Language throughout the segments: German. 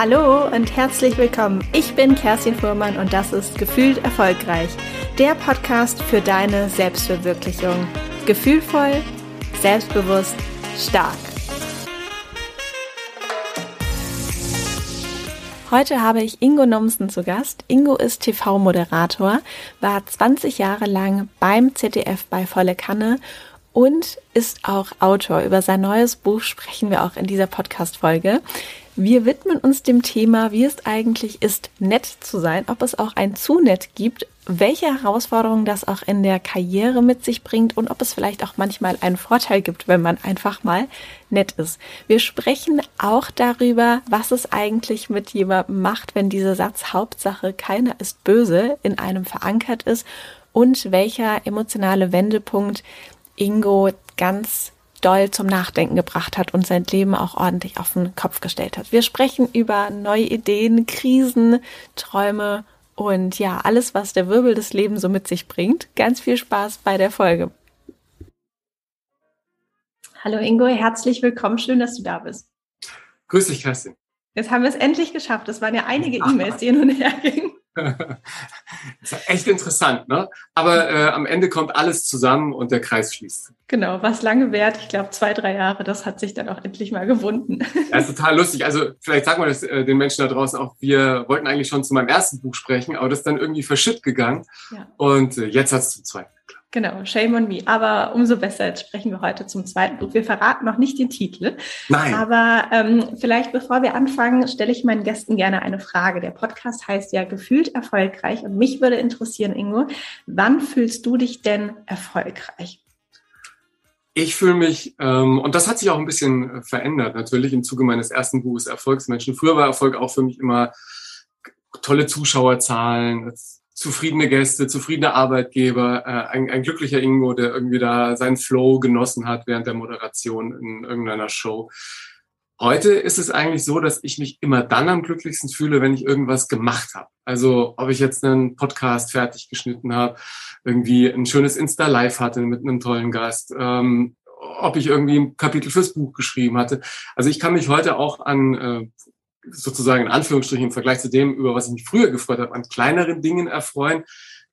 Hallo und herzlich willkommen. Ich bin Kerstin Fuhrmann und das ist Gefühlt Erfolgreich, der Podcast für deine Selbstverwirklichung. Gefühlvoll, selbstbewusst, stark. Heute habe ich Ingo Nomsen zu Gast. Ingo ist TV-Moderator, war 20 Jahre lang beim ZDF bei Volle Kanne und ist auch Autor. Über sein neues Buch sprechen wir auch in dieser Podcast-Folge. Wir widmen uns dem Thema, wie es eigentlich ist, nett zu sein, ob es auch ein zu nett gibt, welche Herausforderungen das auch in der Karriere mit sich bringt und ob es vielleicht auch manchmal einen Vorteil gibt, wenn man einfach mal nett ist. Wir sprechen auch darüber, was es eigentlich mit jemandem macht, wenn dieser Satz Hauptsache keiner ist böse in einem verankert ist und welcher emotionale Wendepunkt Ingo ganz doll zum Nachdenken gebracht hat und sein Leben auch ordentlich auf den Kopf gestellt hat. Wir sprechen über neue Ideen, Krisen, Träume und ja, alles, was der Wirbel des Lebens so mit sich bringt. Ganz viel Spaß bei der Folge. Hallo Ingo, herzlich willkommen. Schön, dass du da bist. Grüß dich, Kerstin. Jetzt haben wir es endlich geschafft. Es waren ja einige E-Mails, die hin und her gingen. Das ist echt interessant, ne? Aber äh, am Ende kommt alles zusammen und der Kreis schließt. Genau, was lange währt, ich glaube zwei, drei Jahre, das hat sich dann auch endlich mal gewunden. Ja, ist total lustig. Also vielleicht sagen wir das äh, den Menschen da draußen auch, wir wollten eigentlich schon zu meinem ersten Buch sprechen, aber das ist dann irgendwie verschütt gegangen. Ja. Und äh, jetzt hat es zum zweiten. Genau, Shame on Me. Aber umso besser, jetzt sprechen wir heute zum zweiten Buch. Wir verraten noch nicht den Titel. Nein. Aber ähm, vielleicht bevor wir anfangen, stelle ich meinen Gästen gerne eine Frage. Der Podcast heißt ja gefühlt erfolgreich. Und mich würde interessieren, Ingo, wann fühlst du dich denn erfolgreich? Ich fühle mich, ähm, und das hat sich auch ein bisschen verändert, natürlich im Zuge meines ersten Buches Erfolgsmenschen. Früher war Erfolg auch für mich immer tolle Zuschauerzahlen, zufriedene Gäste, zufriedene Arbeitgeber, äh, ein, ein glücklicher Ingo, der irgendwie da seinen Flow genossen hat während der Moderation in irgendeiner Show. Heute ist es eigentlich so, dass ich mich immer dann am glücklichsten fühle, wenn ich irgendwas gemacht habe. Also ob ich jetzt einen Podcast fertig geschnitten habe, irgendwie ein schönes Insta-Live hatte mit einem tollen Gast, ähm, ob ich irgendwie ein Kapitel fürs Buch geschrieben hatte. Also ich kann mich heute auch an äh, sozusagen in Anführungsstrichen im Vergleich zu dem, über was ich mich früher gefreut habe, an kleineren Dingen erfreuen,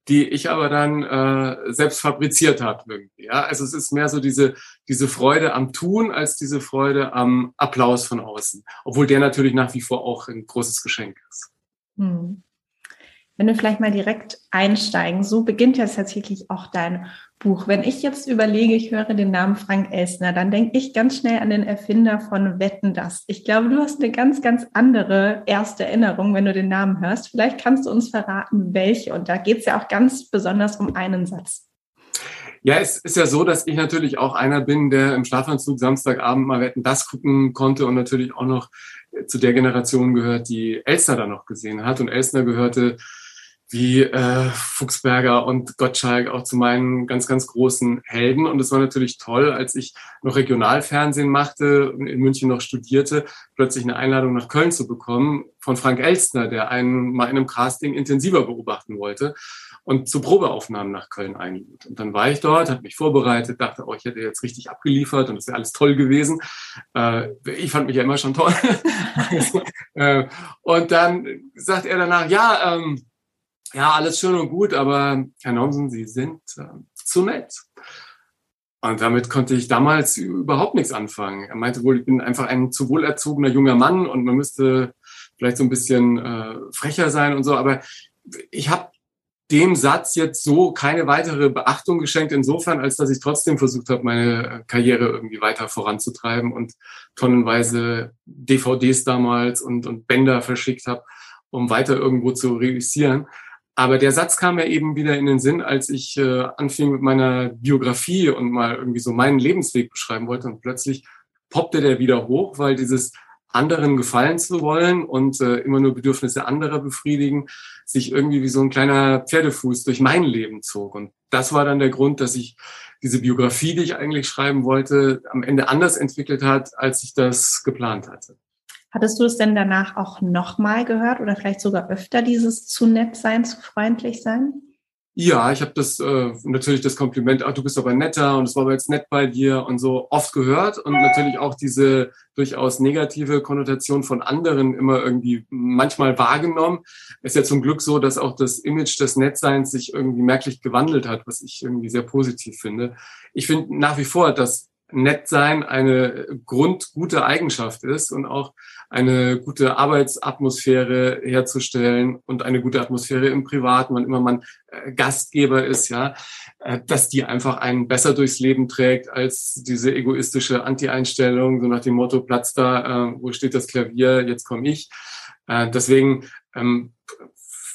die ich aber dann äh, selbst fabriziert habe irgendwie. Ja, also es ist mehr so diese diese Freude am Tun als diese Freude am Applaus von außen, obwohl der natürlich nach wie vor auch ein großes Geschenk ist. Hm. Wenn wir vielleicht mal direkt einsteigen, so beginnt ja tatsächlich auch dein Buch. Wenn ich jetzt überlege, ich höre den Namen Frank Elsner, dann denke ich ganz schnell an den Erfinder von Wetten das. Ich glaube, du hast eine ganz, ganz andere erste Erinnerung, wenn du den Namen hörst. Vielleicht kannst du uns verraten, welche. Und da geht es ja auch ganz besonders um einen Satz. Ja, es ist ja so, dass ich natürlich auch einer bin, der im Schlafanzug Samstagabend mal Wetten das gucken konnte und natürlich auch noch zu der Generation gehört, die Elstner da noch gesehen hat. Und Elstner gehörte wie äh, Fuchsberger und Gottschalk auch zu meinen ganz, ganz großen Helden. Und es war natürlich toll, als ich noch Regionalfernsehen machte und in München noch studierte, plötzlich eine Einladung nach Köln zu bekommen von Frank Elstner, der einen mal in einem Casting intensiver beobachten wollte und zu Probeaufnahmen nach Köln einlud. Und dann war ich dort, habe mich vorbereitet, dachte, oh, ich hätte jetzt richtig abgeliefert und es wäre alles toll gewesen. Äh, ich fand mich ja immer schon toll. äh, und dann sagt er danach, ja, ähm, ja, alles schön und gut, aber Herr Nomsen, Sie sind äh, zu nett. Und damit konnte ich damals überhaupt nichts anfangen. Er meinte wohl, ich bin einfach ein zu wohlerzogener junger Mann und man müsste vielleicht so ein bisschen äh, frecher sein und so. Aber ich habe dem Satz jetzt so keine weitere Beachtung geschenkt, insofern, als dass ich trotzdem versucht habe, meine Karriere irgendwie weiter voranzutreiben und tonnenweise DVDs damals und, und Bänder verschickt habe, um weiter irgendwo zu realisieren. Aber der Satz kam mir eben wieder in den Sinn, als ich äh, anfing mit meiner Biografie und mal irgendwie so meinen Lebensweg beschreiben wollte. Und plötzlich poppte der wieder hoch, weil dieses anderen gefallen zu wollen und äh, immer nur Bedürfnisse anderer befriedigen, sich irgendwie wie so ein kleiner Pferdefuß durch mein Leben zog. Und das war dann der Grund, dass ich diese Biografie, die ich eigentlich schreiben wollte, am Ende anders entwickelt hat, als ich das geplant hatte. Hattest du es denn danach auch nochmal gehört oder vielleicht sogar öfter dieses zu nett sein, zu freundlich sein? Ja, ich habe das äh, natürlich das Kompliment, ach, du bist aber netter und es war aber jetzt nett bei dir und so oft gehört und natürlich auch diese durchaus negative Konnotation von anderen immer irgendwie manchmal wahrgenommen. Ist ja zum Glück so, dass auch das Image des Nettseins sich irgendwie merklich gewandelt hat, was ich irgendwie sehr positiv finde. Ich finde nach wie vor, dass nett sein eine grundgute Eigenschaft ist und auch eine gute Arbeitsatmosphäre herzustellen und eine gute Atmosphäre im Privaten, wann immer man äh, Gastgeber ist, ja, äh, dass die einfach einen besser durchs Leben trägt als diese egoistische Anti-Einstellung, so nach dem Motto, Platz da, äh, wo steht das Klavier, jetzt komme ich. Deswegen ähm,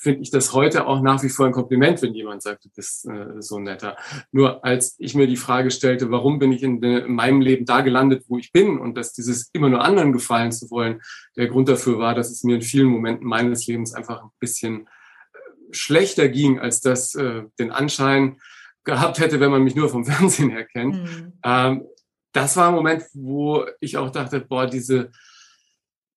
finde ich das heute auch nach wie vor ein Kompliment, wenn jemand sagt, du bist äh, so netter. Nur als ich mir die Frage stellte, warum bin ich in, in, meinem Leben da gelandet, wo ich bin und dass dieses immer nur anderen gefallen zu wollen, der Grund dafür war, dass es mir in vielen Momenten meines Lebens einfach ein bisschen äh, schlechter ging, als das äh, den Anschein gehabt hätte, wenn man mich nur vom Fernsehen her kennt. Mhm. Ähm, das war ein Moment, wo ich auch dachte, boah, diese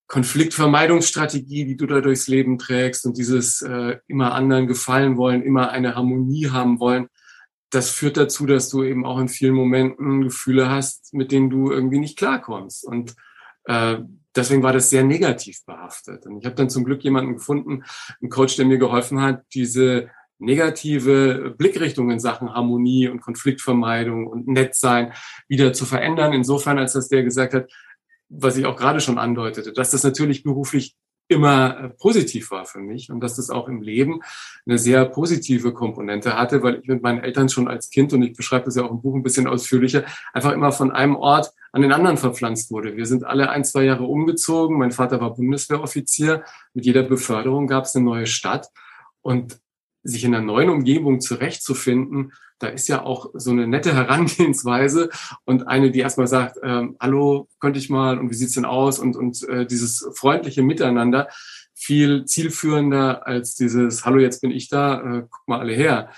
Konfliktvermeidungsstrategie, die du da durchs Leben trägst und dieses äh, immer anderen gefallen wollen, immer eine Harmonie haben wollen, das führt dazu, dass du eben auch in vielen Momenten Gefühle hast, mit denen du irgendwie nicht klarkommst. Und äh, deswegen war das sehr negativ behaftet. Und ich habe dann zum Glück jemanden gefunden, einen Coach, der mir geholfen hat, diese negative Blickrichtung in Sachen Harmonie und Konfliktvermeidung und Nettsein wieder zu verändern. Insofern, als dass der gesagt hat, was ich auch gerade schon andeutete, dass das natürlich beruflich immer äh, positiv war für mich und dass das auch im Leben eine sehr positive Komponente hatte, weil ich mit meinen Eltern schon als Kind, und ich beschreibe das ja auch im Buch ein bisschen ausführlicher, einfach immer von einem Ort an den anderen verpflanzt wurde. Wir sind alle ein, zwei Jahre umgezogen. Mein Vater war Bundeswehroffizier. Mit jeder Beförderung gab es eine neue Stadt. Und sich in einer neuen Umgebung zurechtzufinden, da ist ja auch so eine nette Herangehensweise und eine, die erstmal sagt, ähm, hallo, könnte ich mal und wie sieht's denn aus und, und äh, dieses freundliche Miteinander viel zielführender als dieses, hallo, jetzt bin ich da, äh, guck mal alle her.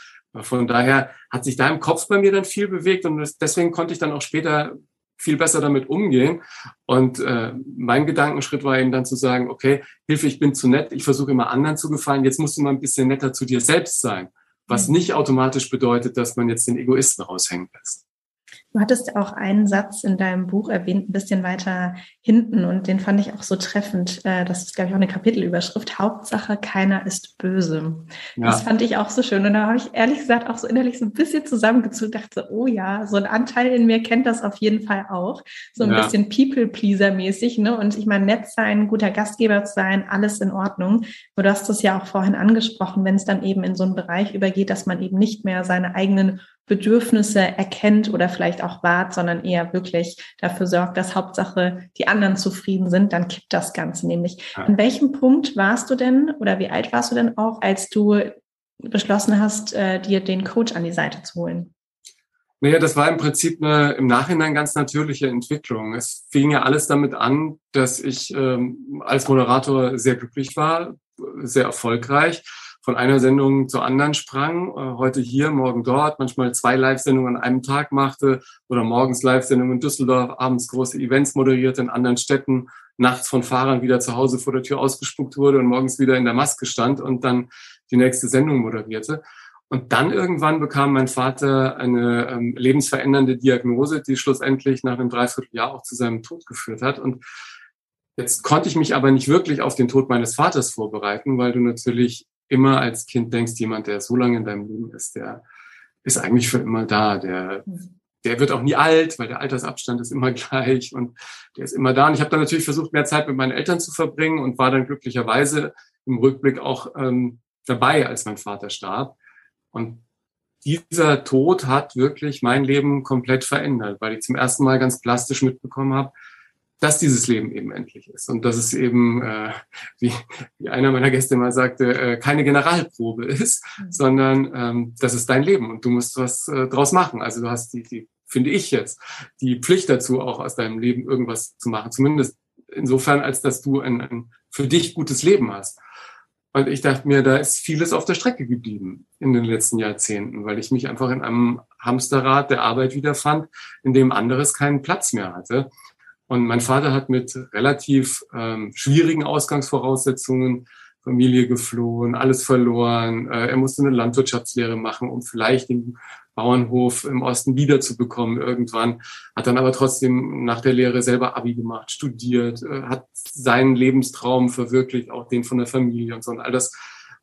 Von daher hat sich da im Kopf bei mir dann viel bewegt und deswegen konnte ich dann auch später viel besser damit umgehen. Und äh, mein Gedankenschritt war eben dann zu sagen, okay, Hilfe, ich bin zu nett, ich versuche immer anderen zu gefallen, jetzt musst du mal ein bisschen netter zu dir selbst sein. Was mhm. nicht automatisch bedeutet, dass man jetzt den Egoisten raushängen lässt. Du hattest auch einen Satz in deinem Buch erwähnt, ein bisschen weiter hinten, und den fand ich auch so treffend. Äh, das ist, glaube ich, auch eine Kapitelüberschrift. Hauptsache, keiner ist böse. Ja. Das fand ich auch so schön. Und da habe ich ehrlich gesagt auch so innerlich so ein bisschen zusammengezogen, dachte, oh ja, so ein Anteil in mir kennt das auf jeden Fall auch. So ein ja. bisschen People-Pleaser-mäßig. Ne? Und ich meine, nett sein, guter Gastgeber zu sein, alles in Ordnung. du hast das ja auch vorhin angesprochen, wenn es dann eben in so einen Bereich übergeht, dass man eben nicht mehr seine eigenen Bedürfnisse erkennt oder vielleicht auch wahrt, sondern eher wirklich dafür sorgt, dass Hauptsache die anderen zufrieden sind, dann kippt das Ganze nämlich. Ja. An welchem Punkt warst du denn oder wie alt warst du denn auch, als du beschlossen hast, äh, dir den Coach an die Seite zu holen? Naja, das war im Prinzip eine im Nachhinein ganz natürliche Entwicklung. Es fing ja alles damit an, dass ich ähm, als Moderator sehr glücklich war, sehr erfolgreich von einer Sendung zur anderen sprang, äh, heute hier, morgen dort, manchmal zwei Live-Sendungen an einem Tag machte oder morgens Live-Sendungen in Düsseldorf, abends große Events moderierte in anderen Städten, nachts von Fahrern wieder zu Hause vor der Tür ausgespuckt wurde und morgens wieder in der Maske stand und dann die nächste Sendung moderierte. Und dann irgendwann bekam mein Vater eine ähm, lebensverändernde Diagnose, die schlussendlich nach einem Dreivierteljahr auch zu seinem Tod geführt hat. Und jetzt konnte ich mich aber nicht wirklich auf den Tod meines Vaters vorbereiten, weil du natürlich immer als Kind denkst, jemand, der so lange in deinem Leben ist, der ist eigentlich für immer da. Der, der wird auch nie alt, weil der Altersabstand ist immer gleich und der ist immer da. Und ich habe dann natürlich versucht, mehr Zeit mit meinen Eltern zu verbringen und war dann glücklicherweise im Rückblick auch ähm, dabei, als mein Vater starb. Und dieser Tod hat wirklich mein Leben komplett verändert, weil ich zum ersten Mal ganz plastisch mitbekommen habe, dass dieses Leben eben endlich ist und dass es eben, äh, wie, wie einer meiner Gäste mal sagte, äh, keine Generalprobe ist, mhm. sondern ähm, das ist dein Leben und du musst was äh, draus machen. Also du hast die, die, finde ich jetzt, die Pflicht dazu, auch aus deinem Leben irgendwas zu machen. Zumindest insofern, als dass du ein, ein für dich gutes Leben hast. Und ich dachte mir, da ist vieles auf der Strecke geblieben in den letzten Jahrzehnten, weil ich mich einfach in einem Hamsterrad der Arbeit wiederfand, in dem anderes keinen Platz mehr hatte. Und mein Vater hat mit relativ ähm, schwierigen Ausgangsvoraussetzungen Familie geflohen, alles verloren. Äh, er musste eine Landwirtschaftslehre machen, um vielleicht den Bauernhof im Osten wiederzubekommen irgendwann. Hat dann aber trotzdem nach der Lehre selber Abi gemacht, studiert, äh, hat seinen Lebenstraum verwirklicht, auch den von der Familie und so. Und all das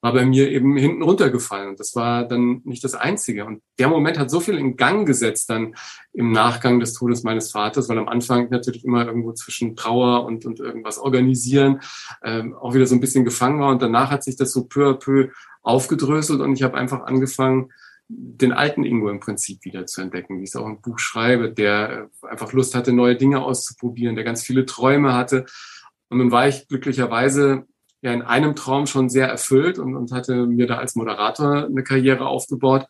war bei mir eben hinten runtergefallen. Und das war dann nicht das Einzige. Und der Moment hat so viel in Gang gesetzt dann im Nachgang des Todes meines Vaters, weil am Anfang natürlich immer irgendwo zwischen Trauer und, und irgendwas organisieren ähm, auch wieder so ein bisschen gefangen war. Und danach hat sich das so peu à peu aufgedröselt und ich habe einfach angefangen, den alten Ingo im Prinzip wieder zu entdecken, wie ich es auch im Buch schreibe, der einfach Lust hatte, neue Dinge auszuprobieren, der ganz viele Träume hatte. Und nun war ich glücklicherweise ja in einem Traum schon sehr erfüllt und, und hatte mir da als Moderator eine Karriere aufgebaut.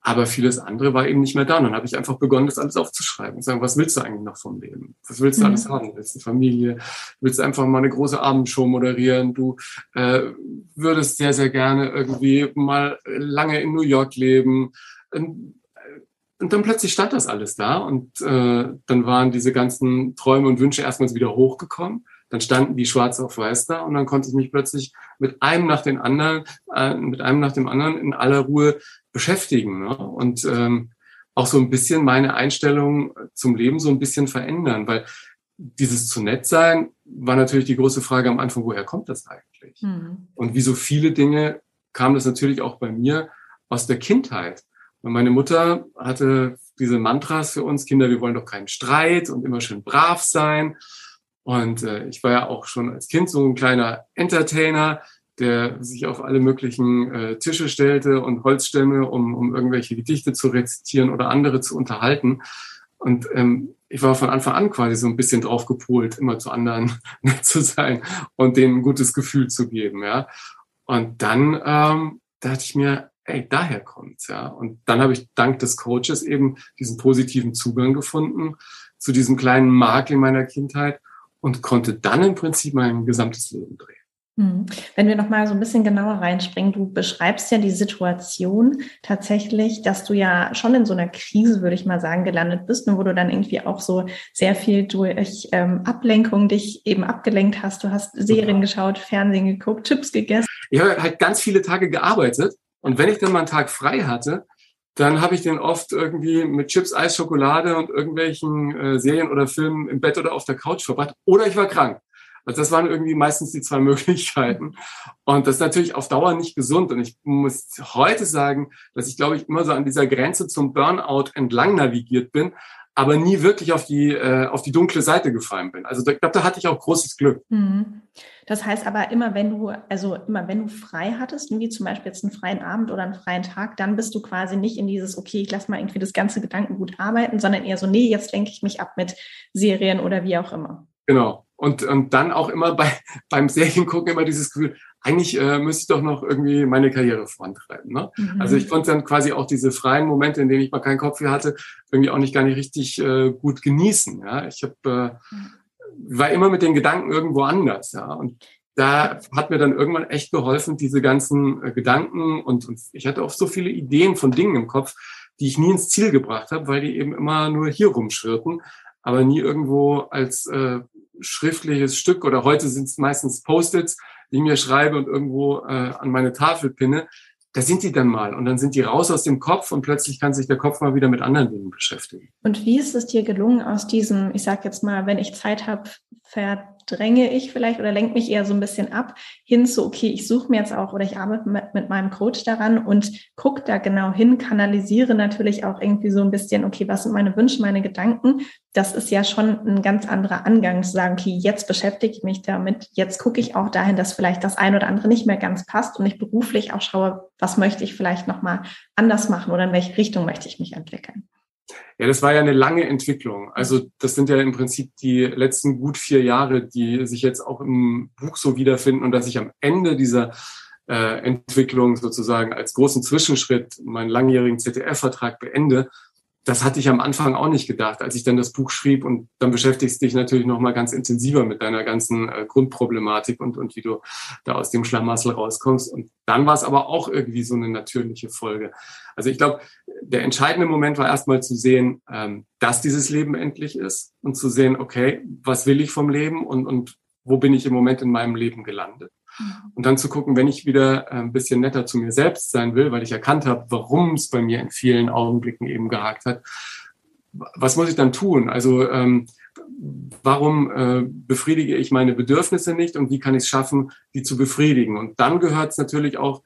Aber vieles andere war eben nicht mehr da. Und dann habe ich einfach begonnen, das alles aufzuschreiben und sagen, was willst du eigentlich noch vom Leben? Was willst du mhm. alles haben? Willst du eine Familie? Willst du einfach mal eine große Abendshow moderieren? Du äh, würdest sehr, sehr gerne irgendwie mal lange in New York leben. Und, und dann plötzlich stand das alles da und äh, dann waren diese ganzen Träume und Wünsche erstmals wieder hochgekommen dann standen die schwarz auf weiß da und dann konnte ich mich plötzlich mit einem nach den anderen, äh, mit einem nach dem anderen in aller Ruhe beschäftigen ne? und ähm, auch so ein bisschen meine Einstellung zum Leben so ein bisschen verändern, weil dieses zu nett sein war natürlich die große Frage am Anfang, woher kommt das eigentlich? Mhm. Und wie so viele Dinge kam das natürlich auch bei mir aus der Kindheit. Und meine Mutter hatte diese Mantras für uns Kinder, wir wollen doch keinen Streit und immer schön brav sein. Und äh, ich war ja auch schon als Kind so ein kleiner Entertainer, der sich auf alle möglichen äh, Tische stellte und Holzstämme, um, um irgendwelche Gedichte zu rezitieren oder andere zu unterhalten. Und ähm, ich war von Anfang an quasi so ein bisschen drauf gepolt, immer zu anderen nett zu sein und denen ein gutes Gefühl zu geben. Ja. Und dann ähm, dachte ich mir, ey, daher kommt's, ja. Und dann habe ich dank des Coaches eben diesen positiven Zugang gefunden zu diesem kleinen Makel in meiner Kindheit und konnte dann im Prinzip mein gesamtes Leben drehen. Hm. Wenn wir noch mal so ein bisschen genauer reinspringen, du beschreibst ja die Situation tatsächlich, dass du ja schon in so einer Krise, würde ich mal sagen, gelandet bist, wo du dann irgendwie auch so sehr viel durch ähm, Ablenkung dich eben abgelenkt hast. Du hast Serien geschaut, Fernsehen geguckt, Chips gegessen. Ich habe halt ganz viele Tage gearbeitet und wenn ich dann mal einen Tag frei hatte, dann habe ich den oft irgendwie mit Chips, Eis, Schokolade und irgendwelchen äh, Serien oder Filmen im Bett oder auf der Couch verbracht. Oder ich war krank. Also das waren irgendwie meistens die zwei Möglichkeiten. Und das ist natürlich auf Dauer nicht gesund. Und ich muss heute sagen, dass ich, glaube ich, immer so an dieser Grenze zum Burnout entlang navigiert bin, aber nie wirklich auf die, äh, auf die dunkle Seite gefallen bin. Also ich glaube, da hatte ich auch großes Glück. Mhm. Das heißt aber immer, wenn du, also immer wenn du frei hattest, wie zum Beispiel jetzt einen freien Abend oder einen freien Tag, dann bist du quasi nicht in dieses, okay, ich lasse mal irgendwie das ganze Gedankengut arbeiten, sondern eher so, nee, jetzt lenke ich mich ab mit Serien oder wie auch immer. Genau. Und, und dann auch immer bei, beim Seriengucken immer dieses Gefühl, eigentlich äh, müsste ich doch noch irgendwie meine Karriere vorantreiben. Ne? Mhm. Also ich konnte dann quasi auch diese freien Momente, in denen ich mal keinen Kopf für hatte, irgendwie auch nicht gar nicht richtig äh, gut genießen. Ja? Ich hab, äh, war immer mit den Gedanken irgendwo anders. Ja? Und da hat mir dann irgendwann echt geholfen, diese ganzen äh, Gedanken und, und ich hatte oft so viele Ideen von Dingen im Kopf, die ich nie ins Ziel gebracht habe, weil die eben immer nur hier rumschwirrten, aber nie irgendwo als äh, schriftliches Stück oder heute sind es meistens Post-its, die ich mir schreibe und irgendwo äh, an meine Tafel pinne. Da sind die dann mal und dann sind die raus aus dem Kopf und plötzlich kann sich der Kopf mal wieder mit anderen Dingen beschäftigen. Und wie ist es dir gelungen, aus diesem, ich sag jetzt mal, wenn ich Zeit habe, verdränge ich vielleicht oder lenke mich eher so ein bisschen ab, hin zu, okay, ich suche mir jetzt auch oder ich arbeite mit, mit meinem Coach daran und gucke da genau hin, kanalisiere natürlich auch irgendwie so ein bisschen, okay, was sind meine Wünsche, meine Gedanken. Das ist ja schon ein ganz anderer Angang zu sagen, okay, jetzt beschäftige ich mich damit, jetzt gucke ich auch dahin, dass vielleicht das ein oder andere nicht mehr ganz passt und ich beruflich auch schaue, was möchte ich vielleicht nochmal anders machen oder in welche Richtung möchte ich mich entwickeln. Ja, das war ja eine lange Entwicklung. Also das sind ja im Prinzip die letzten gut vier Jahre, die sich jetzt auch im Buch so wiederfinden und dass ich am Ende dieser äh, Entwicklung sozusagen als großen Zwischenschritt meinen langjährigen ZDF-Vertrag beende das hatte ich am Anfang auch nicht gedacht, als ich dann das Buch schrieb und dann beschäftigst dich natürlich noch mal ganz intensiver mit deiner ganzen äh, Grundproblematik und, und wie du da aus dem Schlamassel rauskommst. Und dann war es aber auch irgendwie so eine natürliche Folge. Also ich glaube, der entscheidende Moment war erstmal zu sehen, ähm, dass dieses Leben endlich ist und zu sehen, okay, was will ich vom Leben und, und wo bin ich im Moment in meinem Leben gelandet? Mhm. Und dann zu gucken, wenn ich wieder äh, ein bisschen netter zu mir selbst sein will, weil ich erkannt habe, warum es bei mir in vielen Augenblicken eben gehakt hat, was muss ich dann tun? Also ähm, warum äh, befriedige ich meine Bedürfnisse nicht und wie kann ich es schaffen, die zu befriedigen? Und dann gehört es natürlich auch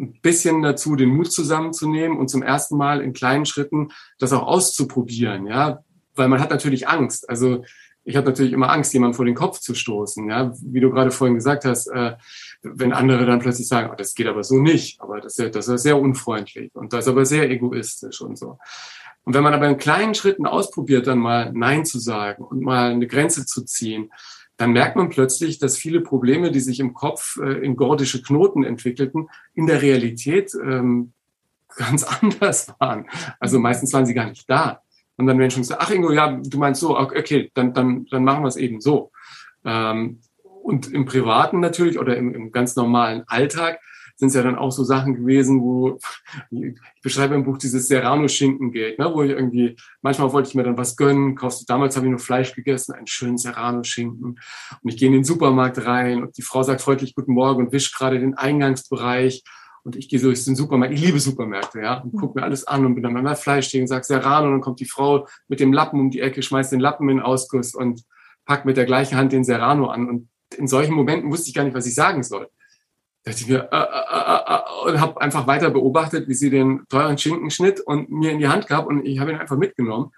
ein bisschen dazu, den Mut zusammenzunehmen und zum ersten Mal in kleinen Schritten das auch auszuprobieren, ja, weil man hat natürlich Angst. Also ich habe natürlich immer Angst, jemanden vor den Kopf zu stoßen, ja, wie du gerade vorhin gesagt hast, äh, wenn andere dann plötzlich sagen, oh, das geht aber so nicht, aber das ist, das ist sehr unfreundlich und das ist aber sehr egoistisch und so. Und wenn man aber in kleinen Schritten ausprobiert, dann mal Nein zu sagen und mal eine Grenze zu ziehen, dann merkt man plötzlich, dass viele Probleme, die sich im Kopf äh, in gordische Knoten entwickelten, in der Realität ähm, ganz anders waren. Also meistens waren sie gar nicht da. Und dann Menschen sagen, ach Ingo, ja, du meinst so, okay, dann, dann, dann machen wir es eben so. Ähm, und im Privaten natürlich oder im, im ganz normalen Alltag sind es ja dann auch so Sachen gewesen, wo ich beschreibe im Buch dieses Serrano-Schinkengeld, ne, wo ich irgendwie, manchmal wollte ich mir dann was gönnen, kaufst damals habe ich nur Fleisch gegessen, einen schönen Serrano-Schinken. Und ich gehe in den Supermarkt rein und die Frau sagt freundlich Guten Morgen und wischt gerade den Eingangsbereich. Und ich gehe so durch den Supermarkt, ich liebe Supermärkte, ja, und gucke mir alles an und bin dann beim Fleisch stehen und sage Serrano und dann kommt die Frau mit dem Lappen um die Ecke, schmeißt den Lappen in den Ausguss und packt mit der gleichen Hand den Serrano an. Und in solchen Momenten wusste ich gar nicht, was ich sagen soll dachte ich mir, äh, äh, äh, äh und habe einfach weiter beobachtet, wie sie den teuren Schinken schnitt und mir in die Hand gab und ich habe ihn einfach mitgenommen.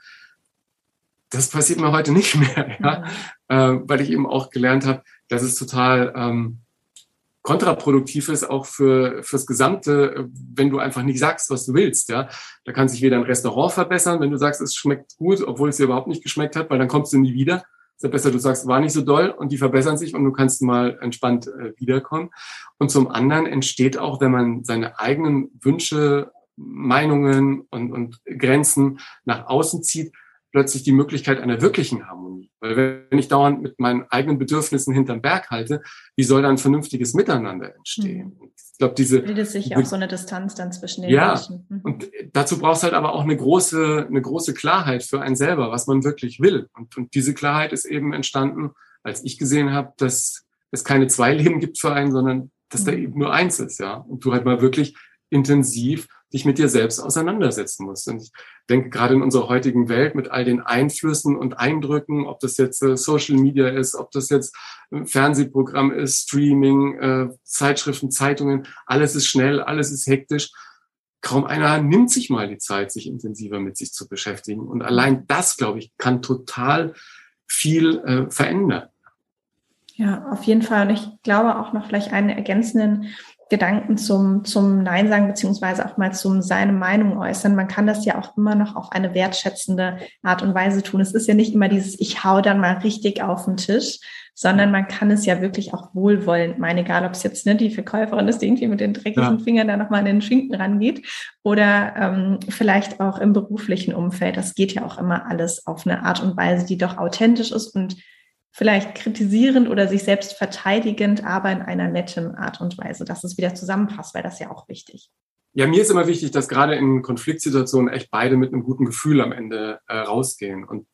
Das passiert mir heute nicht mehr, ja? Mhm. Äh, weil ich eben auch gelernt habe, dass es total ähm, kontraproduktiv ist, auch für fürs Gesamte, wenn du einfach nicht sagst, was du willst. Ja, da kann sich weder ein Restaurant verbessern, wenn du sagst, es schmeckt gut, obwohl es dir überhaupt nicht geschmeckt hat, weil dann kommst du nie wieder ist besser, du sagst, war nicht so doll und die verbessern sich und du kannst mal entspannt äh, wiederkommen. Und zum anderen entsteht auch, wenn man seine eigenen Wünsche, Meinungen und, und Grenzen nach außen zieht, plötzlich die Möglichkeit einer wirklichen Harmonie. Weil wenn ich dauernd mit meinen eigenen Bedürfnissen hinterm Berg halte, wie soll da ein vernünftiges Miteinander entstehen? Mhm. Ich glaube, diese bildet sich auch so eine Distanz dann zwischen den ja, Menschen. Mhm. Und dazu brauchst halt aber auch eine große, eine große Klarheit für einen selber, was man wirklich will. Und, und diese Klarheit ist eben entstanden, als ich gesehen habe, dass es keine zwei Leben gibt für einen, sondern dass mhm. da eben nur eins ist, ja. Und du halt mal wirklich intensiv dich mit dir selbst auseinandersetzen musst. Und ich denke, gerade in unserer heutigen Welt mit all den Einflüssen und Eindrücken, ob das jetzt äh, Social Media ist, ob das jetzt ein Fernsehprogramm ist, Streaming, äh, Zeitschriften, Zeitungen, alles ist schnell, alles ist hektisch. Kaum einer nimmt sich mal die Zeit, sich intensiver mit sich zu beschäftigen. Und allein das, glaube ich, kann total viel äh, verändern. Ja, auf jeden Fall. Und ich glaube auch noch vielleicht einen ergänzenden Gedanken zum, zum Nein sagen, beziehungsweise auch mal zum seine Meinung äußern. Man kann das ja auch immer noch auf eine wertschätzende Art und Weise tun. Es ist ja nicht immer dieses, ich hau dann mal richtig auf den Tisch, sondern man kann es ja wirklich auch wohlwollend meinen, egal ob es jetzt ne, die Verkäuferin ist, die irgendwie mit den dreckigen ja. Fingern da nochmal an den Schinken rangeht oder ähm, vielleicht auch im beruflichen Umfeld. Das geht ja auch immer alles auf eine Art und Weise, die doch authentisch ist und vielleicht kritisierend oder sich selbst verteidigend, aber in einer netten Art und Weise, dass es wieder zusammenpasst, weil das ja auch wichtig. Ja, mir ist immer wichtig, dass gerade in Konfliktsituationen echt beide mit einem guten Gefühl am Ende äh, rausgehen. Und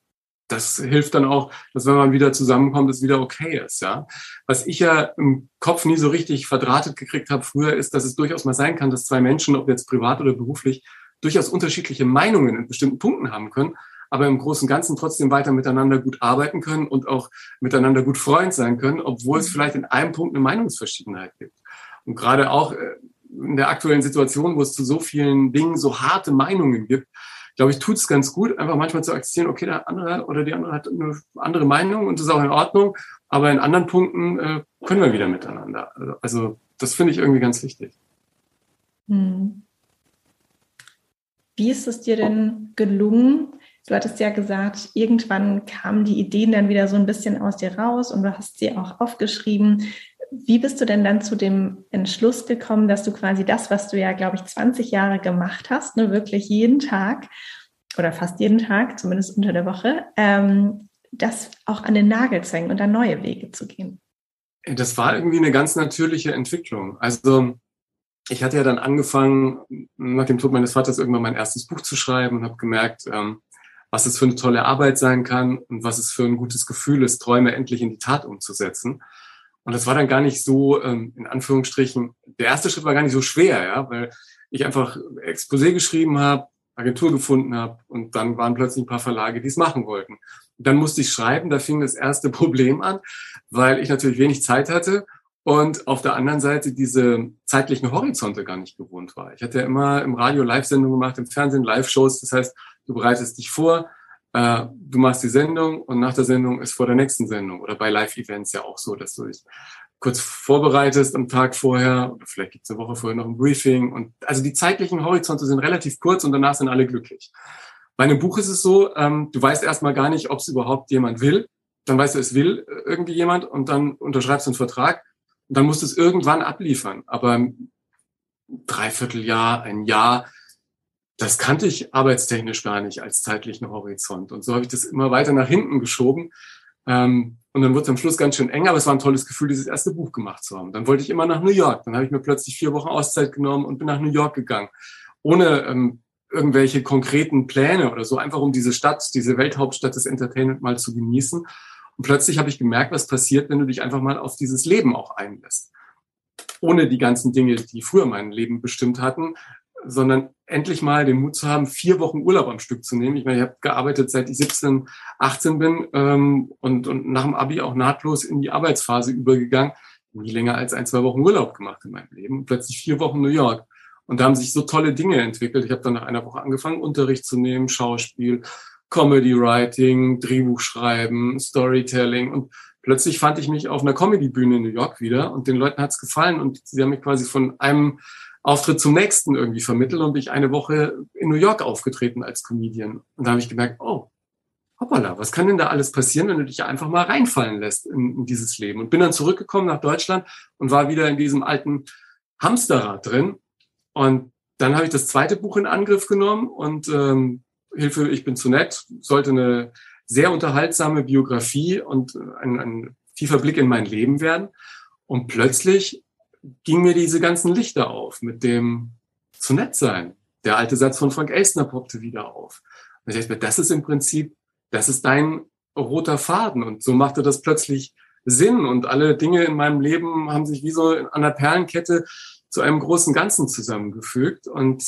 das hilft dann auch, dass wenn man wieder zusammenkommt, es wieder okay ist, ja. Was ich ja im Kopf nie so richtig verdrahtet gekriegt habe früher, ist, dass es durchaus mal sein kann, dass zwei Menschen, ob jetzt privat oder beruflich, durchaus unterschiedliche Meinungen in bestimmten Punkten haben können, aber im Großen und Ganzen trotzdem weiter miteinander gut arbeiten können und auch miteinander gut Freund sein können, obwohl es mhm. vielleicht in einem Punkt eine Meinungsverschiedenheit gibt. Und gerade auch äh, in der aktuellen Situation, wo es zu so vielen Dingen so harte Meinungen gibt, glaube ich, tut es ganz gut, einfach manchmal zu akzeptieren, okay, der andere oder die andere hat eine andere Meinung und das ist auch in Ordnung, aber in anderen Punkten äh, können wir wieder miteinander. Also, also das finde ich irgendwie ganz wichtig. Hm. Wie ist es dir denn gelungen, Du hattest ja gesagt, irgendwann kamen die Ideen dann wieder so ein bisschen aus dir raus und du hast sie auch aufgeschrieben. Wie bist du denn dann zu dem Entschluss gekommen, dass du quasi das, was du ja, glaube ich, 20 Jahre gemacht hast, ne, wirklich jeden Tag oder fast jeden Tag, zumindest unter der Woche, ähm, das auch an den Nagel zu hängen und dann neue Wege zu gehen? Das war irgendwie eine ganz natürliche Entwicklung. Also ich hatte ja dann angefangen, nach dem Tod meines Vaters irgendwann mein erstes Buch zu schreiben und habe gemerkt, ähm, was es für eine tolle Arbeit sein kann und was es für ein gutes Gefühl ist, Träume endlich in die Tat umzusetzen. Und das war dann gar nicht so, ähm, in Anführungsstrichen, der erste Schritt war gar nicht so schwer, ja, weil ich einfach Exposé geschrieben habe, Agentur gefunden habe und dann waren plötzlich ein paar Verlage, die es machen wollten. dann musste ich schreiben, da fing das erste Problem an, weil ich natürlich wenig Zeit hatte und auf der anderen Seite diese zeitlichen Horizonte gar nicht gewohnt war. Ich hatte ja immer im Radio Live-Sendungen gemacht, im Fernsehen Live-Shows, das heißt, du bereitest dich vor, äh, du machst die Sendung und nach der Sendung ist vor der nächsten Sendung oder bei Live-Events ja auch so, dass du dich kurz vorbereitest am Tag vorher oder vielleicht gibt es eine Woche vorher noch ein Briefing und also die zeitlichen Horizonte sind relativ kurz und danach sind alle glücklich. Bei einem Buch ist es so, ähm, du weißt erstmal gar nicht, ob es überhaupt jemand will. Dann weißt du, es will irgendwie jemand und dann unterschreibst du einen Vertrag und dann musst du es irgendwann abliefern. Aber Dreivierteljahr, ein Jahr, das kannte ich arbeitstechnisch gar nicht als zeitlichen Horizont. Und so habe ich das immer weiter nach hinten geschoben. Ähm, und dann wurde es am Schluss ganz schön eng, aber es war ein tolles Gefühl, dieses erste Buch gemacht zu haben. Dann wollte ich immer nach New York. Dann habe ich mir plötzlich vier Wochen Auszeit genommen und bin nach New York gegangen. Ohne ähm, irgendwelche konkreten Pläne oder so, einfach um diese Stadt, diese Welthauptstadt des Entertainment mal zu genießen. Und plötzlich habe ich gemerkt, was passiert, wenn du dich einfach mal auf dieses Leben auch einlässt. Ohne die ganzen Dinge, die früher mein Leben bestimmt hatten, sondern endlich mal den Mut zu haben, vier Wochen Urlaub am Stück zu nehmen. Ich meine, ich habe gearbeitet, seit ich 17, 18 bin ähm, und, und nach dem Abi auch nahtlos in die Arbeitsphase übergegangen. Nie länger als ein, zwei Wochen Urlaub gemacht in meinem Leben. Plötzlich vier Wochen New York. Und da haben sich so tolle Dinge entwickelt. Ich habe dann nach einer Woche angefangen, Unterricht zu nehmen, Schauspiel, Comedy Writing, Drehbuch schreiben, Storytelling. Und plötzlich fand ich mich auf einer Comedy-Bühne in New York wieder und den Leuten hat's gefallen und sie haben mich quasi von einem Auftritt zum nächsten irgendwie vermittelt und bin ich eine Woche in New York aufgetreten als Comedian. Und da habe ich gemerkt, oh, hoppala, was kann denn da alles passieren, wenn du dich einfach mal reinfallen lässt in, in dieses Leben? Und bin dann zurückgekommen nach Deutschland und war wieder in diesem alten Hamsterrad drin. Und dann habe ich das zweite Buch in Angriff genommen und ähm, Hilfe, ich bin zu nett, sollte eine sehr unterhaltsame Biografie und ein, ein tiefer Blick in mein Leben werden. Und plötzlich ging mir diese ganzen Lichter auf mit dem zu nett sein. Der alte Satz von Frank Elstner poppte wieder auf. Und ich dachte das ist im Prinzip, das ist dein roter Faden. Und so machte das plötzlich Sinn. Und alle Dinge in meinem Leben haben sich wie so an einer Perlenkette zu einem großen Ganzen zusammengefügt. Und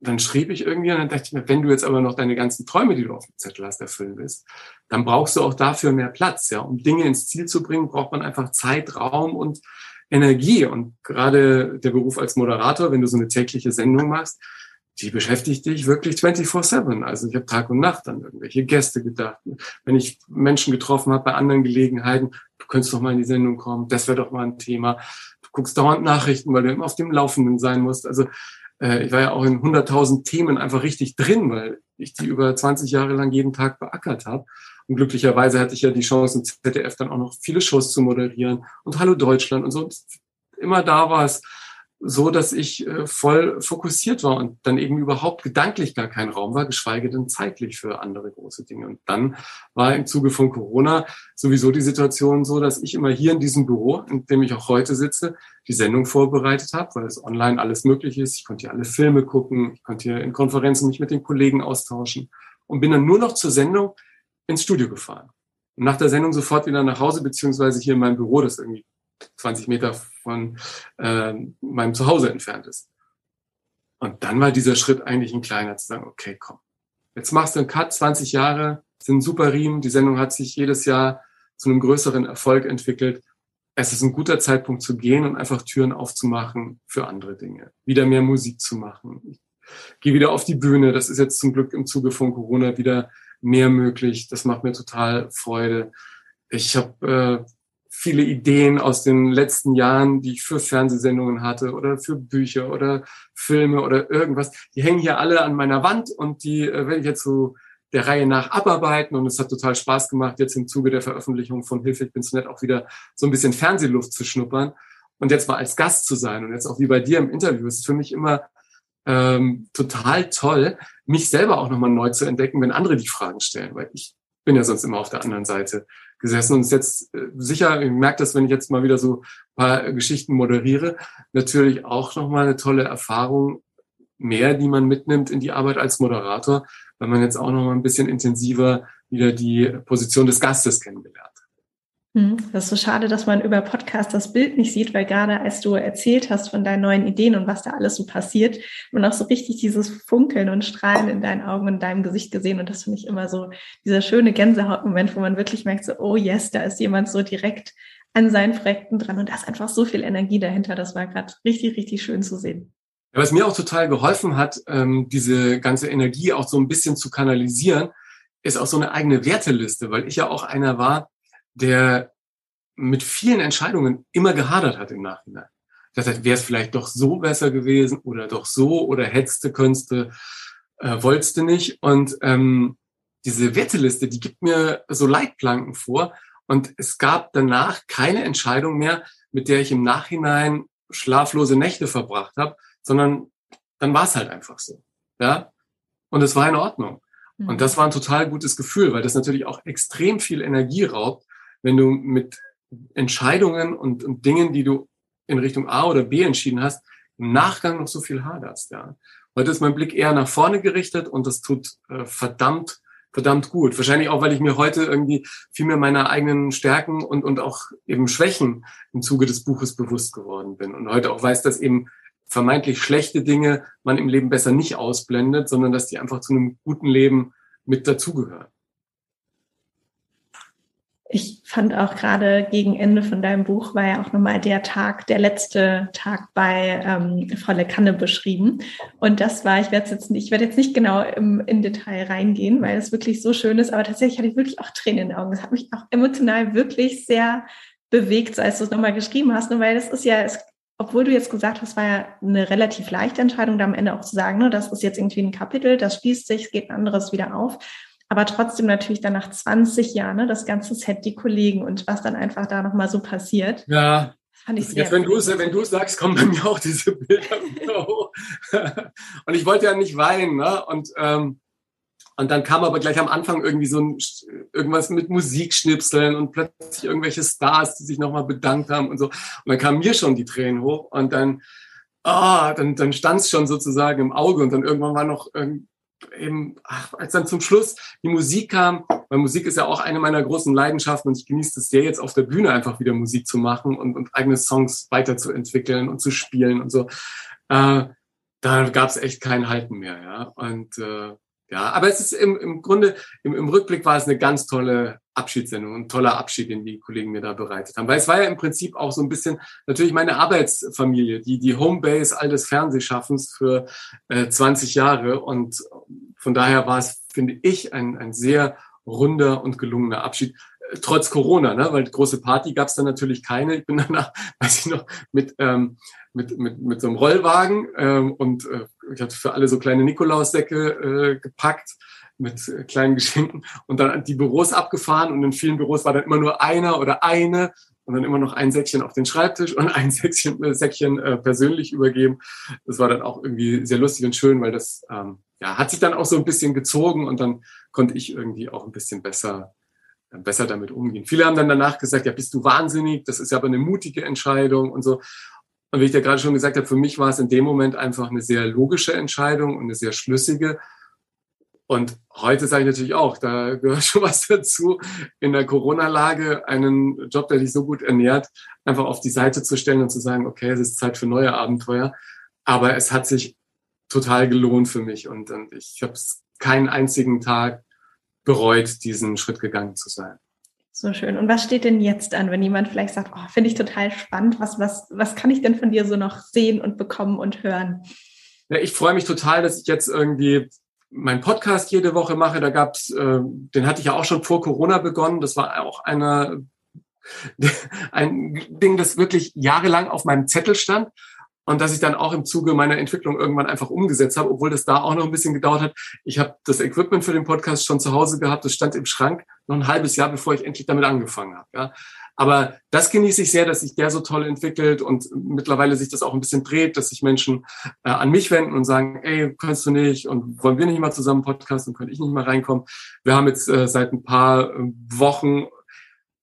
dann schrieb ich irgendwie und dann dachte ich mir, wenn du jetzt aber noch deine ganzen Träume, die du auf dem Zettel hast, erfüllen willst, dann brauchst du auch dafür mehr Platz. Ja, um Dinge ins Ziel zu bringen, braucht man einfach Zeit, Raum und Energie. Und gerade der Beruf als Moderator, wenn du so eine tägliche Sendung machst, die beschäftigt dich wirklich 24-7. Also ich habe Tag und Nacht an irgendwelche Gäste gedacht. Wenn ich Menschen getroffen habe bei anderen Gelegenheiten, du könntest doch mal in die Sendung kommen, das wäre doch mal ein Thema. Du guckst dauernd Nachrichten, weil du immer auf dem Laufenden sein musst. Also äh, ich war ja auch in 100.000 Themen einfach richtig drin, weil ich die über 20 Jahre lang jeden Tag beackert habe. Und glücklicherweise hatte ich ja die Chance, im ZDF dann auch noch viele Shows zu moderieren und Hallo Deutschland und so. Und immer da war es so, dass ich äh, voll fokussiert war und dann eben überhaupt gedanklich gar kein Raum war, geschweige denn zeitlich für andere große Dinge. Und dann war im Zuge von Corona sowieso die Situation so, dass ich immer hier in diesem Büro, in dem ich auch heute sitze, die Sendung vorbereitet habe, weil es online alles möglich ist. Ich konnte hier alle Filme gucken, ich konnte hier in Konferenzen mich mit den Kollegen austauschen und bin dann nur noch zur Sendung ins Studio gefahren. Und nach der Sendung sofort wieder nach Hause, beziehungsweise hier in meinem Büro, das irgendwie 20 Meter von äh, meinem Zuhause entfernt ist. Und dann war dieser Schritt eigentlich ein kleiner, zu sagen, okay, komm, jetzt machst du einen Cut, 20 Jahre, sind super Riemen, die Sendung hat sich jedes Jahr zu einem größeren Erfolg entwickelt. Es ist ein guter Zeitpunkt zu gehen und einfach Türen aufzumachen für andere Dinge. Wieder mehr Musik zu machen. Ich gehe wieder auf die Bühne. Das ist jetzt zum Glück im Zuge von Corona wieder mehr möglich. Das macht mir total Freude. Ich habe äh, viele Ideen aus den letzten Jahren, die ich für Fernsehsendungen hatte oder für Bücher oder Filme oder irgendwas. Die hängen hier alle an meiner Wand und die äh, werde ich jetzt so der Reihe nach abarbeiten und es hat total Spaß gemacht, jetzt im Zuge der Veröffentlichung von Hilfe, ich bin's nett, auch wieder so ein bisschen Fernsehluft zu schnuppern und jetzt mal als Gast zu sein und jetzt auch wie bei dir im Interview. Es ist für mich immer ähm, total toll, mich selber auch nochmal neu zu entdecken, wenn andere die Fragen stellen, weil ich bin ja sonst immer auf der anderen Seite gesessen und ist jetzt äh, sicher, ich merke das, wenn ich jetzt mal wieder so paar Geschichten moderiere, natürlich auch nochmal eine tolle Erfahrung mehr, die man mitnimmt in die Arbeit als Moderator, weil man jetzt auch nochmal ein bisschen intensiver wieder die Position des Gastes kennengelernt. Hm, das ist so schade, dass man über Podcast das Bild nicht sieht, weil gerade als du erzählt hast von deinen neuen Ideen und was da alles so passiert, man auch so richtig dieses Funkeln und Strahlen in deinen Augen und deinem Gesicht gesehen. Und das finde ich immer so dieser schöne Gänsehautmoment, wo man wirklich merkt, so, oh yes, da ist jemand so direkt an seinen Projekten dran und da ist einfach so viel Energie dahinter. Das war gerade richtig, richtig schön zu sehen. Was mir auch total geholfen hat, ähm, diese ganze Energie auch so ein bisschen zu kanalisieren, ist auch so eine eigene Werteliste, weil ich ja auch einer war, der mit vielen Entscheidungen immer gehadert hat im Nachhinein. Das heißt, wäre es vielleicht doch so besser gewesen oder doch so oder hättest könntest äh, wolltest du nicht. Und ähm, diese Werteliste, die gibt mir so Leitplanken vor. Und es gab danach keine Entscheidung mehr, mit der ich im Nachhinein schlaflose Nächte verbracht habe, sondern dann war es halt einfach so. Ja. Und es war in Ordnung. Und mhm. das war ein total gutes Gefühl, weil das natürlich auch extrem viel Energie raubt, wenn du mit Entscheidungen und, und Dingen, die du in Richtung A oder B entschieden hast, im Nachgang noch so viel haderst. Ja. Heute ist mein Blick eher nach vorne gerichtet und das tut äh, verdammt, verdammt gut. Wahrscheinlich auch, weil ich mir heute irgendwie viel mehr meiner eigenen Stärken und, und auch eben Schwächen im Zuge des Buches bewusst geworden bin und heute auch weiß, dass eben vermeintlich schlechte Dinge man im Leben besser nicht ausblendet, sondern dass die einfach zu einem guten Leben mit dazugehören. Ich fand auch gerade gegen Ende von deinem Buch war ja auch nochmal der Tag, der letzte Tag bei ähm, Volle Kanne beschrieben. Und das war, ich werde jetzt nicht, ich werde jetzt nicht genau im, in Detail reingehen, weil es wirklich so schön ist, aber tatsächlich hatte ich wirklich auch Tränen in den Augen. Das hat mich auch emotional wirklich sehr bewegt, als du es nochmal geschrieben hast, ne? weil das ist ja, es, obwohl du jetzt gesagt hast, war ja eine relativ leichte Entscheidung, da am Ende auch zu sagen, ne, das ist jetzt irgendwie ein Kapitel, das schließt sich, es geht ein anderes wieder auf aber trotzdem natürlich dann nach 20 Jahren ne, das ganze Set, die Kollegen und was dann einfach da nochmal so passiert. Ja. Fand ich Jetzt, wenn du es wenn du sagst, kommen bei mir auch diese Bilder hoch. und ich wollte ja nicht weinen, ne? Und ähm, und dann kam aber gleich am Anfang irgendwie so ein, irgendwas mit Musikschnipseln und plötzlich irgendwelche Stars, die sich nochmal bedankt haben und so. Und dann kamen mir schon die Tränen hoch und dann, ah, dann, dann stand es schon sozusagen im Auge und dann irgendwann war noch eben, ach, als dann zum Schluss die Musik kam, weil Musik ist ja auch eine meiner großen Leidenschaften und ich genieße es sehr, jetzt auf der Bühne einfach wieder Musik zu machen und, und eigene Songs weiterzuentwickeln und zu spielen und so. Äh, da gab es echt kein Halten mehr, ja. Und äh, ja, aber es ist im, im Grunde, im, im Rückblick war es eine ganz tolle Abschiedssendung, ein toller Abschied, den die Kollegen mir da bereitet haben. Weil es war ja im Prinzip auch so ein bisschen natürlich meine Arbeitsfamilie, die die Homebase all des Fernsehschaffens für äh, 20 Jahre. Und von daher war es, finde ich, ein, ein sehr runder und gelungener Abschied trotz Corona, ne? weil große Party gab es dann natürlich keine. Ich bin danach, weiß ich noch, mit, ähm, mit, mit, mit so einem Rollwagen ähm, und äh, ich hatte für alle so kleine Nikolaussäcke äh, gepackt mit äh, kleinen Geschenken und dann die Büros abgefahren und in vielen Büros war dann immer nur einer oder eine und dann immer noch ein Säckchen auf den Schreibtisch und ein Säckchen, äh, Säckchen äh, persönlich übergeben. Das war dann auch irgendwie sehr lustig und schön, weil das ähm, ja, hat sich dann auch so ein bisschen gezogen und dann konnte ich irgendwie auch ein bisschen besser besser damit umgehen. Viele haben dann danach gesagt, ja, bist du wahnsinnig, das ist ja aber eine mutige Entscheidung und so. Und wie ich ja gerade schon gesagt habe, für mich war es in dem Moment einfach eine sehr logische Entscheidung und eine sehr schlüssige. Und heute sage ich natürlich auch, da gehört schon was dazu, in der Corona-Lage einen Job, der dich so gut ernährt, einfach auf die Seite zu stellen und zu sagen, okay, es ist Zeit für neue Abenteuer. Aber es hat sich total gelohnt für mich und, und ich habe keinen einzigen Tag bereut, diesen Schritt gegangen zu sein. So schön. Und was steht denn jetzt an, wenn jemand vielleicht sagt, oh, finde ich total spannend, was, was, was kann ich denn von dir so noch sehen und bekommen und hören? Ja, ich freue mich total, dass ich jetzt irgendwie meinen Podcast jede Woche mache. Da gab's, äh, den hatte ich ja auch schon vor Corona begonnen. Das war auch einer, ein Ding, das wirklich jahrelang auf meinem Zettel stand und dass ich dann auch im Zuge meiner Entwicklung irgendwann einfach umgesetzt habe, obwohl das da auch noch ein bisschen gedauert hat. Ich habe das Equipment für den Podcast schon zu Hause gehabt, das stand im Schrank noch ein halbes Jahr, bevor ich endlich damit angefangen habe. Ja. Aber das genieße ich sehr, dass sich der so toll entwickelt und mittlerweile sich das auch ein bisschen dreht, dass sich Menschen äh, an mich wenden und sagen, ey, kannst du nicht und wollen wir nicht mal zusammen podcasten, könnte ich nicht mal reinkommen. Wir haben jetzt äh, seit ein paar äh, Wochen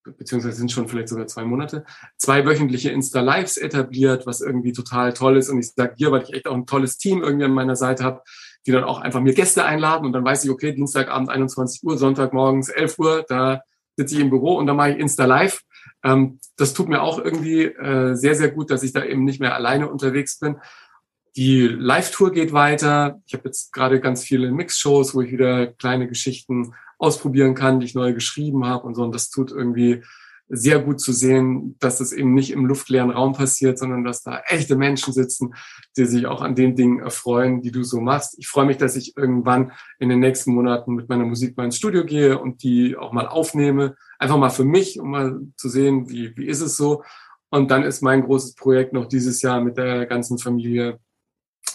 beziehungsweise sind schon vielleicht sogar zwei Monate, zwei wöchentliche Insta-Lives etabliert, was irgendwie total toll ist. Und ich sage hier, weil ich echt auch ein tolles Team irgendwie an meiner Seite habe, die dann auch einfach mir Gäste einladen und dann weiß ich, okay, Dienstagabend 21 Uhr, Sonntagmorgens 11 Uhr, da sitze ich im Büro und dann mache ich Insta-Live Ähm, das tut mir auch irgendwie äh, sehr, sehr gut, dass ich da eben nicht mehr alleine unterwegs bin. Die Live-Tour geht weiter. Ich habe jetzt gerade ganz viele Mix-Shows, wo ich wieder kleine Geschichten ausprobieren kann, die ich neu geschrieben habe und so. Und das tut irgendwie sehr gut zu sehen, dass das eben nicht im luftleeren Raum passiert, sondern dass da echte Menschen sitzen, die sich auch an den Dingen erfreuen, die du so machst. Ich freue mich, dass ich irgendwann in den nächsten Monaten mit meiner Musik mal ins Studio gehe und die auch mal aufnehme. Einfach mal für mich, um mal zu sehen, wie, wie ist es so. Und dann ist mein großes Projekt noch dieses Jahr mit der ganzen Familie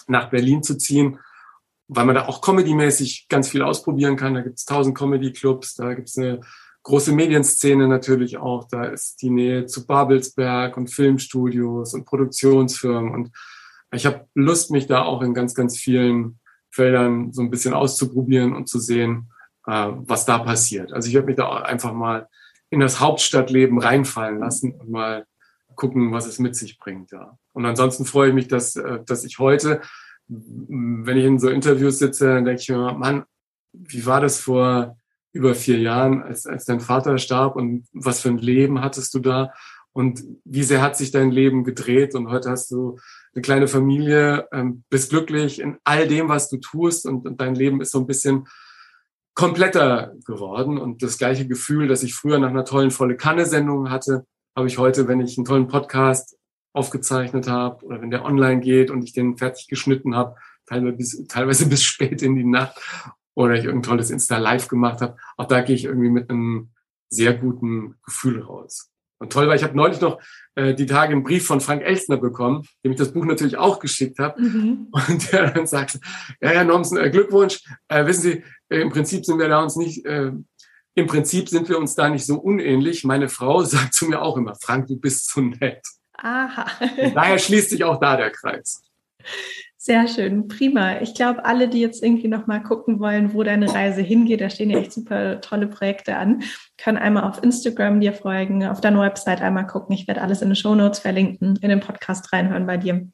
nach Berlin zu ziehen, weil man da auch comedymäßig ganz viel ausprobieren kann. Da gibt es tausend Comedy-Clubs, da gibt es eine große Medienszene natürlich auch. Da ist die Nähe zu Babelsberg und Filmstudios und Produktionsfirmen. Und ich habe Lust, mich da auch in ganz, ganz vielen Feldern so ein bisschen auszuprobieren und zu sehen, äh, was da passiert. Also ich werde mich da auch einfach mal in das Hauptstadtleben reinfallen lassen und mal gucken, was es mit sich bringt. Ja. Und ansonsten freue ich mich, dass, äh, dass ich heute, wenn ich in so Interviews sitze, dann denke ich mir, Mann, wie war das vor über vier Jahren, als, als dein Vater starb und was für ein Leben hattest du da? Und wie sehr hat sich dein Leben gedreht? Und heute hast du eine kleine Familie, ähm, bist glücklich in all dem, was du tust und, und dein Leben ist so ein bisschen kompletter geworden. Und das gleiche Gefühl, das ich früher nach einer tollen volle Kanne Sendung hatte, habe ich heute, wenn ich einen tollen Podcast aufgezeichnet habe oder wenn der online geht und ich den fertig geschnitten habe, teilweise bis, teilweise bis spät in die Nacht oder ich irgendein tolles Insta Live gemacht habe. Auch da gehe ich irgendwie mit einem sehr guten Gefühl raus. Und toll war, ich habe neulich noch äh, die Tage einen Brief von Frank Elstner bekommen, dem ich das Buch natürlich auch geschickt habe. Mhm. Und der dann sagt, ja, Herr Nomsen, äh, Glückwunsch. Äh, wissen Sie, äh, im Prinzip sind wir da uns nicht, äh, im Prinzip sind wir uns da nicht so unähnlich. Meine Frau sagt zu mir auch immer, Frank, du bist so nett. Aha. Und daher schließt sich auch da der Kreis. Sehr schön, prima. Ich glaube, alle, die jetzt irgendwie noch mal gucken wollen, wo deine Reise hingeht, da stehen ja echt super tolle Projekte an, können einmal auf Instagram dir folgen, auf deiner Website einmal gucken. Ich werde alles in den Show Notes verlinken, in den Podcast reinhören bei dir.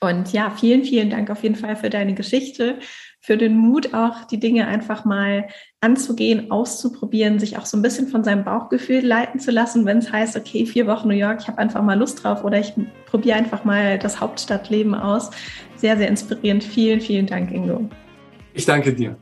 Und ja, vielen, vielen Dank auf jeden Fall für deine Geschichte, für den Mut auch, die Dinge einfach mal anzugehen, auszuprobieren, sich auch so ein bisschen von seinem Bauchgefühl leiten zu lassen, wenn es heißt, okay, vier Wochen New York, ich habe einfach mal Lust drauf oder ich probiere einfach mal das Hauptstadtleben aus. Sehr, sehr inspirierend. Vielen, vielen Dank, Ingo. Ich danke dir.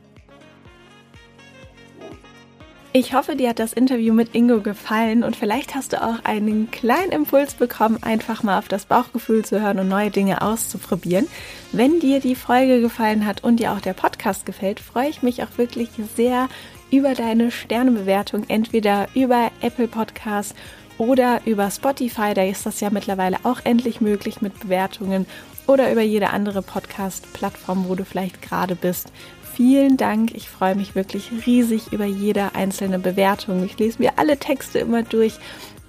Ich hoffe, dir hat das Interview mit Ingo gefallen und vielleicht hast du auch einen kleinen Impuls bekommen, einfach mal auf das Bauchgefühl zu hören und neue Dinge auszuprobieren. Wenn dir die Folge gefallen hat und dir auch der Podcast gefällt, freue ich mich auch wirklich sehr über deine Sternebewertung, entweder über Apple Podcasts oder über Spotify, da ist das ja mittlerweile auch endlich möglich mit Bewertungen oder über jede andere Podcast-Plattform, wo du vielleicht gerade bist vielen Dank. Ich freue mich wirklich riesig über jede einzelne Bewertung. Ich lese mir alle Texte immer durch.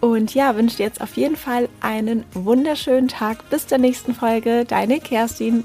Und ja, wünsche dir jetzt auf jeden Fall einen wunderschönen Tag. Bis zur nächsten Folge. Deine Kerstin.